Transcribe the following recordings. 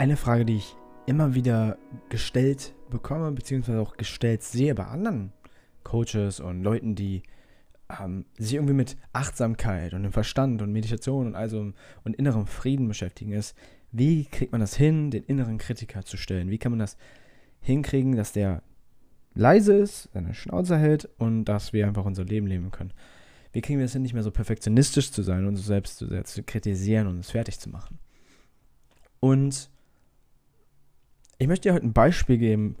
eine Frage, die ich immer wieder gestellt bekomme, beziehungsweise auch gestellt sehe bei anderen Coaches und Leuten, die ähm, sich irgendwie mit Achtsamkeit und dem Verstand und Meditation und also und innerem Frieden beschäftigen, ist, wie kriegt man das hin, den inneren Kritiker zu stellen? Wie kann man das hinkriegen, dass der leise ist, seine Schnauze hält und dass wir einfach unser Leben leben können? Wie kriegen wir es hin, nicht mehr so perfektionistisch zu sein und uns selbst zu, zu kritisieren und uns fertig zu machen? Und ich möchte dir heute ein Beispiel geben,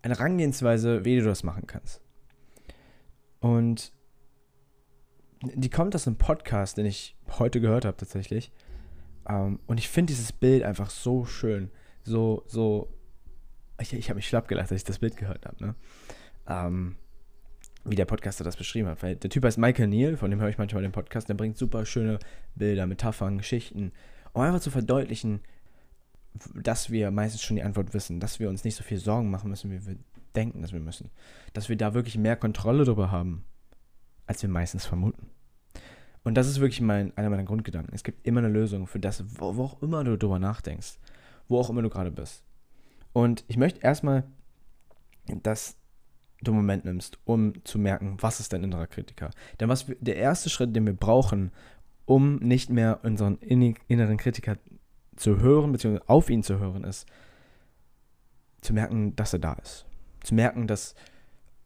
eine Herangehensweise, wie du das machen kannst. Und die kommt aus einem Podcast, den ich heute gehört habe tatsächlich. Ähm, und ich finde dieses Bild einfach so schön. So, so. Ich, ich habe mich schlapp gelacht, als ich das Bild gehört habe, ne? Ähm, wie der Podcaster das beschrieben hat. Weil der Typ heißt Michael Neal, von dem höre ich manchmal den Podcast, der bringt super schöne Bilder, Metaphern, Geschichten, um einfach zu verdeutlichen, dass wir meistens schon die Antwort wissen, dass wir uns nicht so viel Sorgen machen müssen, wie wir denken, dass wir müssen. Dass wir da wirklich mehr Kontrolle darüber haben, als wir meistens vermuten. Und das ist wirklich mein, einer meiner Grundgedanken. Es gibt immer eine Lösung für das, wo, wo auch immer du darüber nachdenkst, wo auch immer du gerade bist. Und ich möchte erstmal, dass du einen Moment nimmst, um zu merken, was ist dein innerer Kritiker. Denn was wir, der erste Schritt, den wir brauchen, um nicht mehr unseren inneren Kritiker zu hören, beziehungsweise auf ihn zu hören, ist zu merken, dass er da ist. Zu merken, dass,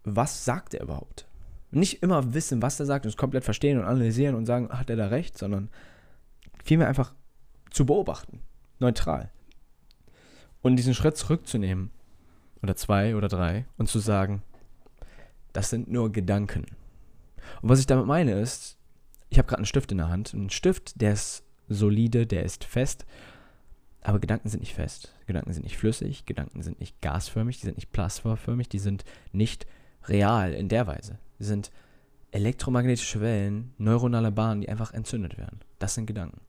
was sagt er überhaupt? Nicht immer wissen, was er sagt und es komplett verstehen und analysieren und sagen, hat er da recht, sondern vielmehr einfach zu beobachten, neutral. Und diesen Schritt zurückzunehmen, oder zwei oder drei, und zu sagen, das sind nur Gedanken. Und was ich damit meine ist, ich habe gerade einen Stift in der Hand. Ein Stift, der ist solide, der ist fest aber Gedanken sind nicht fest, Gedanken sind nicht flüssig, Gedanken sind nicht gasförmig, die sind nicht plasmaförmig, die sind nicht real in der Weise. Sie sind elektromagnetische Wellen, neuronale Bahnen, die einfach entzündet werden. Das sind Gedanken.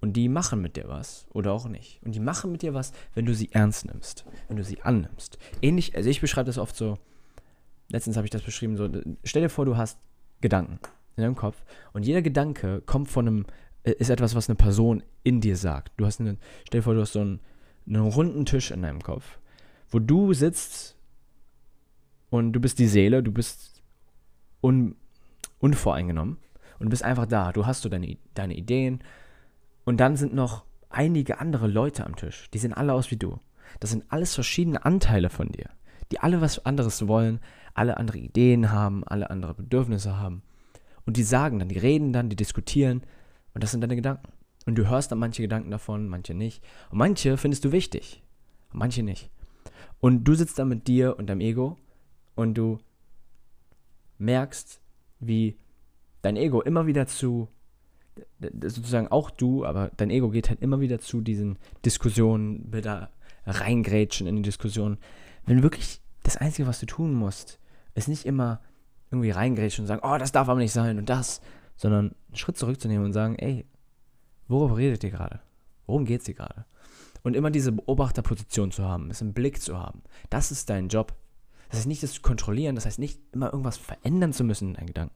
Und die machen mit dir was oder auch nicht. Und die machen mit dir was, wenn du sie ernst nimmst, wenn du sie annimmst. Ähnlich, also ich beschreibe das oft so, letztens habe ich das beschrieben, so, stell dir vor, du hast Gedanken in deinem Kopf und jeder Gedanke kommt von einem ist etwas, was eine Person in dir sagt. Du hast einen, stell dir vor, du hast so einen, einen runden Tisch in deinem Kopf, wo du sitzt und du bist die Seele, du bist un, unvoreingenommen und bist einfach da. Du hast so deine, deine Ideen und dann sind noch einige andere Leute am Tisch. Die sehen alle aus wie du. Das sind alles verschiedene Anteile von dir, die alle was anderes wollen, alle andere Ideen haben, alle andere Bedürfnisse haben. Und die sagen dann, die reden dann, die diskutieren und das sind deine Gedanken. Und du hörst dann manche Gedanken davon, manche nicht. Und manche findest du wichtig, manche nicht. Und du sitzt da mit dir und deinem Ego und du merkst, wie dein Ego immer wieder zu, sozusagen auch du, aber dein Ego geht halt immer wieder zu diesen Diskussionen, da reingrätschen in die Diskussion. Wenn wirklich das Einzige, was du tun musst, ist nicht immer irgendwie reingrätschen und sagen, oh, das darf aber nicht sein und das, sondern einen Schritt zurückzunehmen und sagen, ey, worüber redet ihr gerade? Worum geht es hier gerade? Und immer diese Beobachterposition zu haben, es im Blick zu haben. Das ist dein Job. Das heißt nicht, das zu kontrollieren, das heißt nicht immer irgendwas verändern zu müssen in deinen Gedanken.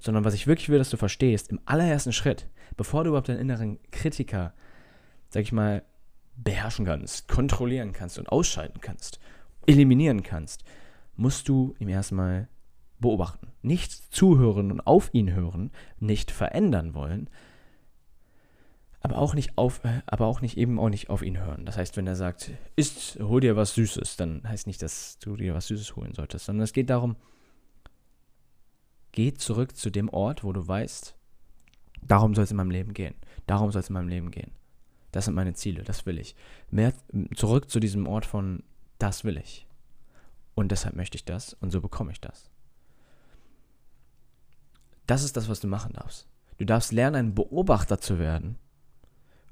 Sondern was ich wirklich will, dass du verstehst, im allerersten Schritt, bevor du überhaupt deinen inneren Kritiker, sag ich mal, beherrschen kannst, kontrollieren kannst und ausschalten kannst, eliminieren kannst, musst du ihm erstmal beobachten, nicht zuhören und auf ihn hören, nicht verändern wollen, aber auch nicht auf, äh, aber auch nicht eben auch nicht auf ihn hören. Das heißt, wenn er sagt, isst, hol dir was Süßes, dann heißt nicht, dass du dir was Süßes holen solltest, sondern es geht darum, geh zurück zu dem Ort, wo du weißt, darum soll es in meinem Leben gehen. Darum soll es in meinem Leben gehen. Das sind meine Ziele, das will ich. Mehr zurück zu diesem Ort von, das will ich. Und deshalb möchte ich das und so bekomme ich das. Das ist das, was du machen darfst. Du darfst lernen, ein Beobachter zu werden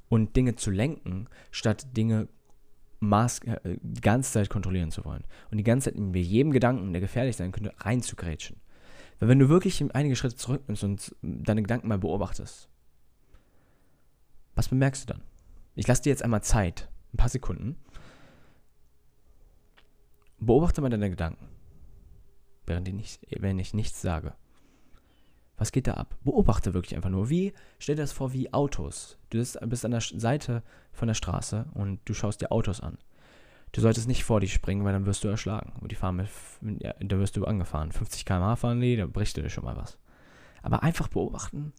und Dinge zu lenken, statt Dinge maß, äh, die ganze Zeit kontrollieren zu wollen. Und die ganze Zeit in jedem Gedanken, der gefährlich sein könnte, reinzugrätschen. Weil wenn du wirklich einige Schritte zurücknimmst und deine Gedanken mal beobachtest, was bemerkst du dann? Ich lasse dir jetzt einmal Zeit, ein paar Sekunden. Beobachte mal deine Gedanken, während ich, nicht, ich nichts sage. Was geht da ab? Beobachte wirklich einfach nur. Wie, stell dir das vor wie Autos. Du bist an der Seite von der Straße und du schaust dir Autos an. Du solltest nicht vor dich springen, weil dann wirst du erschlagen. Und die fahren mit, ja, da wirst du angefahren. 50 km/h fahren die, da bricht dir schon mal was. Aber einfach beobachten.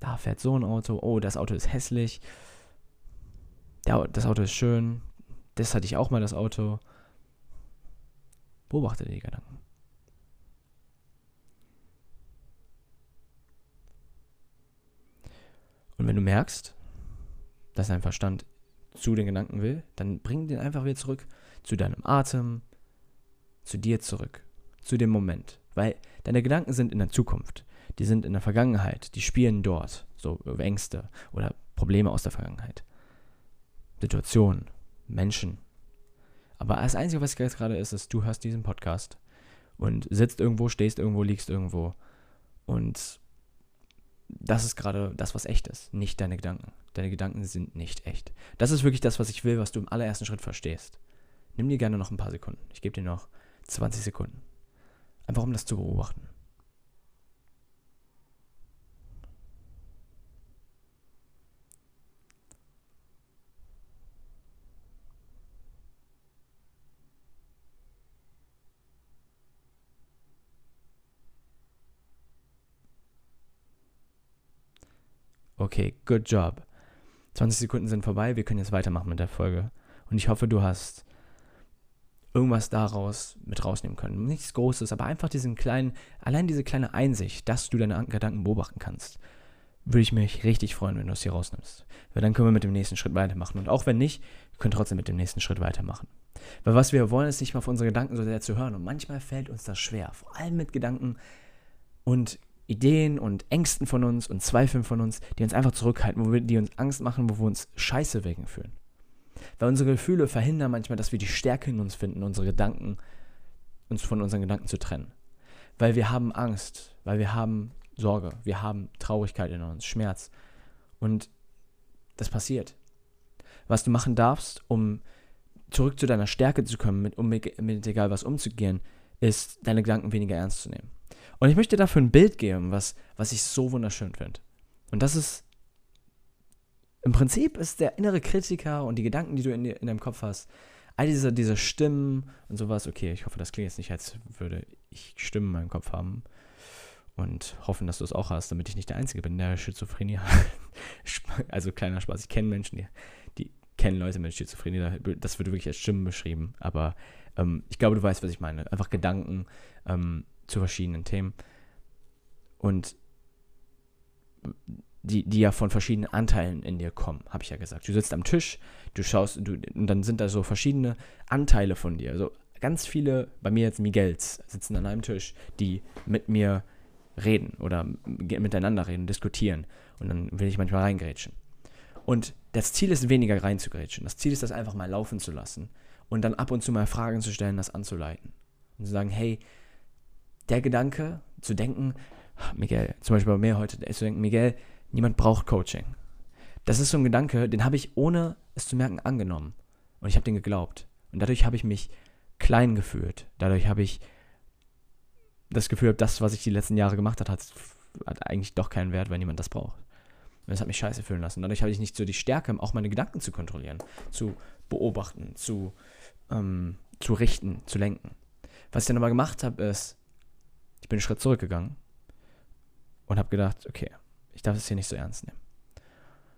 Da fährt so ein Auto. Oh, das Auto ist hässlich. Das Auto ist schön. Das hatte ich auch mal, das Auto. Beobachte die Gedanken. Und wenn du merkst, dass dein Verstand zu den Gedanken will, dann bring den einfach wieder zurück zu deinem Atem, zu dir zurück, zu dem Moment. Weil deine Gedanken sind in der Zukunft, die sind in der Vergangenheit, die spielen dort, so Ängste oder Probleme aus der Vergangenheit, Situationen, Menschen. Aber das Einzige, was jetzt gerade ist, ist, du hörst diesen Podcast und sitzt irgendwo, stehst irgendwo, liegst irgendwo und das ist gerade das, was echt ist, nicht deine Gedanken. Deine Gedanken sind nicht echt. Das ist wirklich das, was ich will, was du im allerersten Schritt verstehst. Nimm dir gerne noch ein paar Sekunden. Ich gebe dir noch 20 Sekunden. Einfach um das zu beobachten. Okay, good job. 20 Sekunden sind vorbei, wir können jetzt weitermachen mit der Folge. Und ich hoffe, du hast irgendwas daraus mit rausnehmen können. Nichts Großes, aber einfach diesen kleinen, allein diese kleine Einsicht, dass du deine Gedanken beobachten kannst, würde ich mich richtig freuen, wenn du es hier rausnimmst. Weil dann können wir mit dem nächsten Schritt weitermachen. Und auch wenn nicht, wir können trotzdem mit dem nächsten Schritt weitermachen. Weil was wir wollen, ist nicht mal auf unsere Gedanken so sehr zu hören. Und manchmal fällt uns das schwer, vor allem mit Gedanken und Ideen und Ängsten von uns und Zweifeln von uns, die uns einfach zurückhalten, wo wir, die uns Angst machen, wo wir uns scheiße wegen fühlen. Weil unsere Gefühle verhindern manchmal, dass wir die Stärke in uns finden, unsere Gedanken, uns von unseren Gedanken zu trennen. Weil wir haben Angst, weil wir haben Sorge, wir haben Traurigkeit in uns, Schmerz. Und das passiert. Was du machen darfst, um zurück zu deiner Stärke zu kommen, mit, um mit, egal was umzugehen, ist, deine Gedanken weniger ernst zu nehmen. Und ich möchte dafür ein Bild geben, was, was ich so wunderschön finde. Und das ist, im Prinzip ist der innere Kritiker und die Gedanken, die du in, in deinem Kopf hast, all diese, diese Stimmen und sowas, okay, ich hoffe, das klingt jetzt nicht, als würde ich Stimmen in meinem Kopf haben und hoffen, dass du es auch hast, damit ich nicht der Einzige bin, der Schizophrenie hat. also kleiner Spaß, ich kenne Menschen, die, die kennen Leute mit Schizophrenie, das wird wirklich als Stimmen beschrieben, aber ähm, ich glaube, du weißt, was ich meine. Einfach Gedanken, ähm, zu verschiedenen Themen. Und die, die ja von verschiedenen Anteilen in dir kommen, habe ich ja gesagt. Du sitzt am Tisch, du schaust, du, und dann sind da so verschiedene Anteile von dir. Also ganz viele, bei mir jetzt Miguels, sitzen an einem Tisch, die mit mir reden oder miteinander reden, diskutieren. Und dann will ich manchmal reingrätschen. Und das Ziel ist weniger reinzugrätschen. Das Ziel ist, das einfach mal laufen zu lassen und dann ab und zu mal Fragen zu stellen, das anzuleiten. Und zu sagen, hey, der Gedanke, zu denken, Miguel, zum Beispiel bei mir heute, zu denken, Miguel, niemand braucht Coaching. Das ist so ein Gedanke, den habe ich ohne es zu merken angenommen. Und ich habe den geglaubt. Und dadurch habe ich mich klein gefühlt. Dadurch habe ich das Gefühl, das, was ich die letzten Jahre gemacht habe, hat, hat eigentlich doch keinen Wert, weil niemand das braucht. Und das hat mich scheiße fühlen lassen. Dadurch habe ich nicht so die Stärke, auch meine Gedanken zu kontrollieren, zu beobachten, zu, ähm, zu richten, zu lenken. Was ich dann aber gemacht habe, ist, ich bin einen Schritt zurückgegangen und habe gedacht, okay, ich darf es hier nicht so ernst nehmen.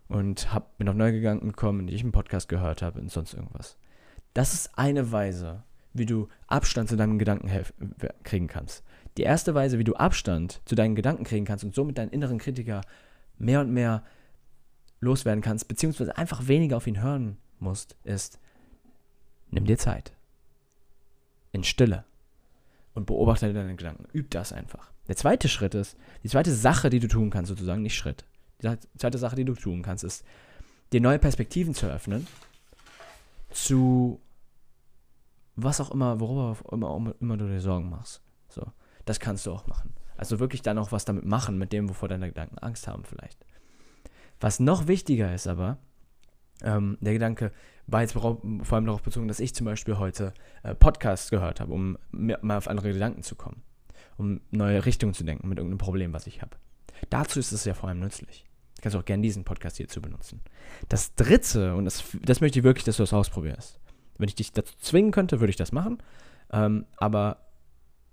Und habe mir noch neue Gedanken gekommen, die ich im Podcast gehört habe und sonst irgendwas. Das ist eine Weise, wie du Abstand zu deinen Gedanken kriegen kannst. Die erste Weise, wie du Abstand zu deinen Gedanken kriegen kannst und somit deinen inneren Kritiker mehr und mehr loswerden kannst, beziehungsweise einfach weniger auf ihn hören musst, ist, nimm dir Zeit. In Stille und beobachte deine Gedanken. Üb das einfach. Der zweite Schritt ist, die zweite Sache, die du tun kannst, sozusagen, nicht Schritt. Die zweite Sache, die du tun kannst, ist, dir neue Perspektiven zu eröffnen, zu was auch immer, worüber immer, immer du dir Sorgen machst. So, das kannst du auch machen. Also wirklich dann auch was damit machen, mit dem, wovor deine Gedanken Angst haben vielleicht. Was noch wichtiger ist aber, ähm, der Gedanke war jetzt vor allem darauf bezogen, dass ich zum Beispiel heute äh, Podcasts gehört habe, um mal auf andere Gedanken zu kommen. um neue Richtungen zu denken mit irgendeinem Problem, was ich habe. Dazu ist es ja vor allem nützlich. Du kannst auch gerne diesen Podcast hierzu benutzen. Das dritte, und das, das möchte ich wirklich, dass du das ausprobierst. Wenn ich dich dazu zwingen könnte, würde ich das machen. Ähm, aber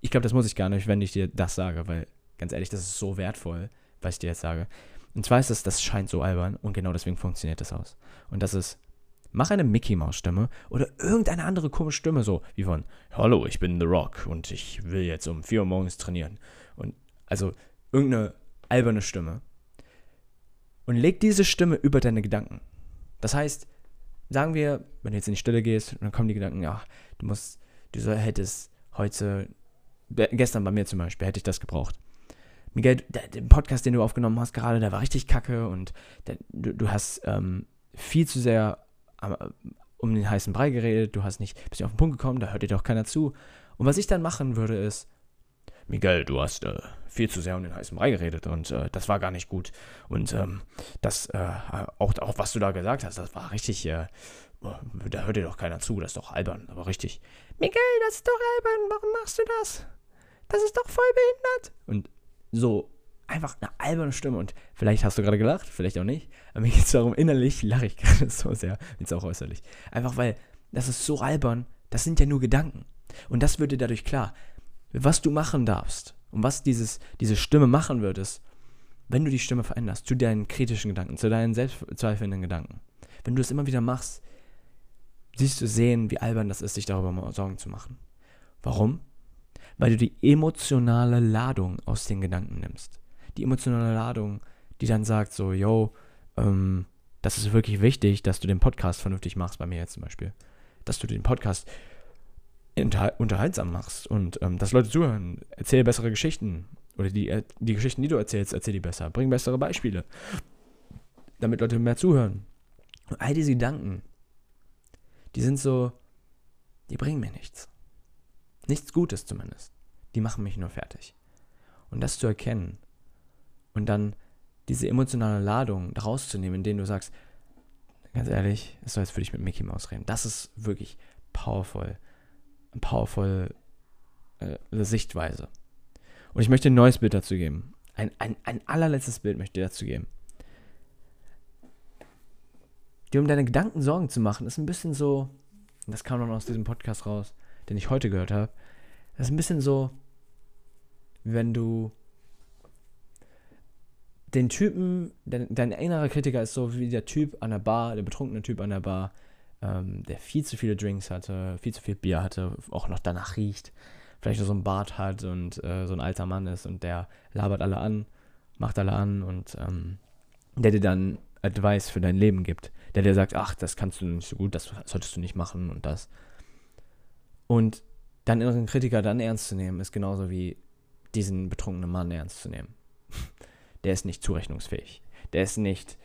ich glaube, das muss ich gar nicht, wenn ich dir das sage, weil ganz ehrlich, das ist so wertvoll, was ich dir jetzt sage. Und zwar ist es, das scheint so albern und genau deswegen funktioniert das aus. Und das ist, mach eine Mickey Maus Stimme oder irgendeine andere komische Stimme, so wie von, hallo, ich bin The Rock und ich will jetzt um 4 Uhr morgens trainieren. Und also irgendeine alberne Stimme. Und leg diese Stimme über deine Gedanken. Das heißt, sagen wir, wenn du jetzt in die Stille gehst, dann kommen die Gedanken, ja, du musst, du hättest heute, gestern bei mir zum Beispiel, hätte ich das gebraucht. Miguel, der, der Podcast, den du aufgenommen hast gerade, der war richtig kacke und der, du, du, hast ähm, viel zu sehr ähm, um den heißen Brei geredet, du hast nicht bist auf den Punkt gekommen, da hört dir doch keiner zu. Und was ich dann machen würde, ist, Miguel, du hast äh, viel zu sehr um den heißen Brei geredet und äh, das war gar nicht gut. Und ähm, das, äh, auch, auch was du da gesagt hast, das war richtig, äh, da hört dir doch keiner zu, das ist doch albern, aber richtig. Miguel, das ist doch albern, warum machst du das? Das ist doch voll behindert. Und so einfach eine alberne Stimme. Und vielleicht hast du gerade gelacht, vielleicht auch nicht. Aber mir geht es darum, innerlich lache ich gerade so sehr, jetzt auch äußerlich. Einfach weil das ist so albern, das sind ja nur Gedanken. Und das wird dir dadurch klar. Was du machen darfst und was dieses, diese Stimme machen wird, ist, wenn du die Stimme veränderst, zu deinen kritischen Gedanken, zu deinen selbstzweifelnden Gedanken, wenn du es immer wieder machst, siehst du sehen, wie albern das ist, sich darüber Sorgen zu machen. Warum? Weil du die emotionale Ladung aus den Gedanken nimmst. Die emotionale Ladung, die dann sagt so, yo, ähm, das ist wirklich wichtig, dass du den Podcast vernünftig machst, bei mir jetzt zum Beispiel. Dass du den Podcast unterhaltsam machst und ähm, dass Leute zuhören. Erzähl bessere Geschichten. Oder die, äh, die Geschichten, die du erzählst, erzähl die besser. Bring bessere Beispiele. Damit Leute mehr zuhören. Und all diese Gedanken, die sind so, die bringen mir nichts. Nichts Gutes zumindest. Die machen mich nur fertig. Und das zu erkennen und dann diese emotionale Ladung daraus zu nehmen, indem du sagst, ganz ehrlich, es soll jetzt für dich mit Mickey Mouse reden. Das ist wirklich powerful. Powerful äh, Sichtweise. Und ich möchte ein neues Bild dazu geben. Ein, ein, ein allerletztes Bild möchte ich dazu geben. Dir um deine Gedanken Sorgen zu machen, ist ein bisschen so, das kam dann aus diesem Podcast raus, den ich heute gehört habe, das ist ein bisschen so, wenn du den Typen, dein, dein innerer Kritiker ist so wie der Typ an der Bar, der betrunkene Typ an der Bar, ähm, der viel zu viele Drinks hatte, viel zu viel Bier hatte, auch noch danach riecht, vielleicht noch so einen Bart hat und äh, so ein alter Mann ist und der labert alle an, macht alle an und ähm, der dir dann Advice für dein Leben gibt. Der dir sagt, ach, das kannst du nicht so gut, das solltest du nicht machen und das. Und deinen inneren Kritiker dann ernst zu nehmen, ist genauso wie diesen betrunkenen Mann ernst zu nehmen. Der ist nicht zurechnungsfähig. Der ist nicht.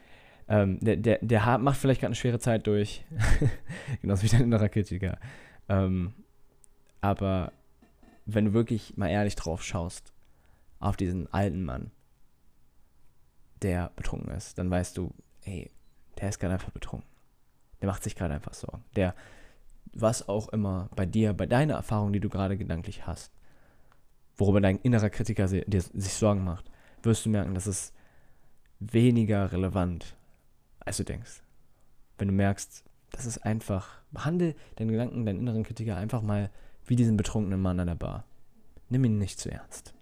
Ähm, der, der, der macht vielleicht gerade eine schwere Zeit durch. genauso wie dein innerer Kritiker. Ähm, aber wenn du wirklich mal ehrlich drauf schaust, auf diesen alten Mann, der betrunken ist, dann weißt du, hey, der ist gerade einfach betrunken. Der macht sich gerade einfach Sorgen. Der was auch immer bei dir, bei deiner Erfahrung, die du gerade gedanklich hast, worüber dein innerer Kritiker dir sich Sorgen macht, wirst du merken, dass es weniger relevant, als du denkst. Wenn du merkst, das ist einfach, behandle deinen Gedanken, deinen inneren Kritiker einfach mal wie diesen betrunkenen Mann an der Bar. Nimm ihn nicht zu ernst.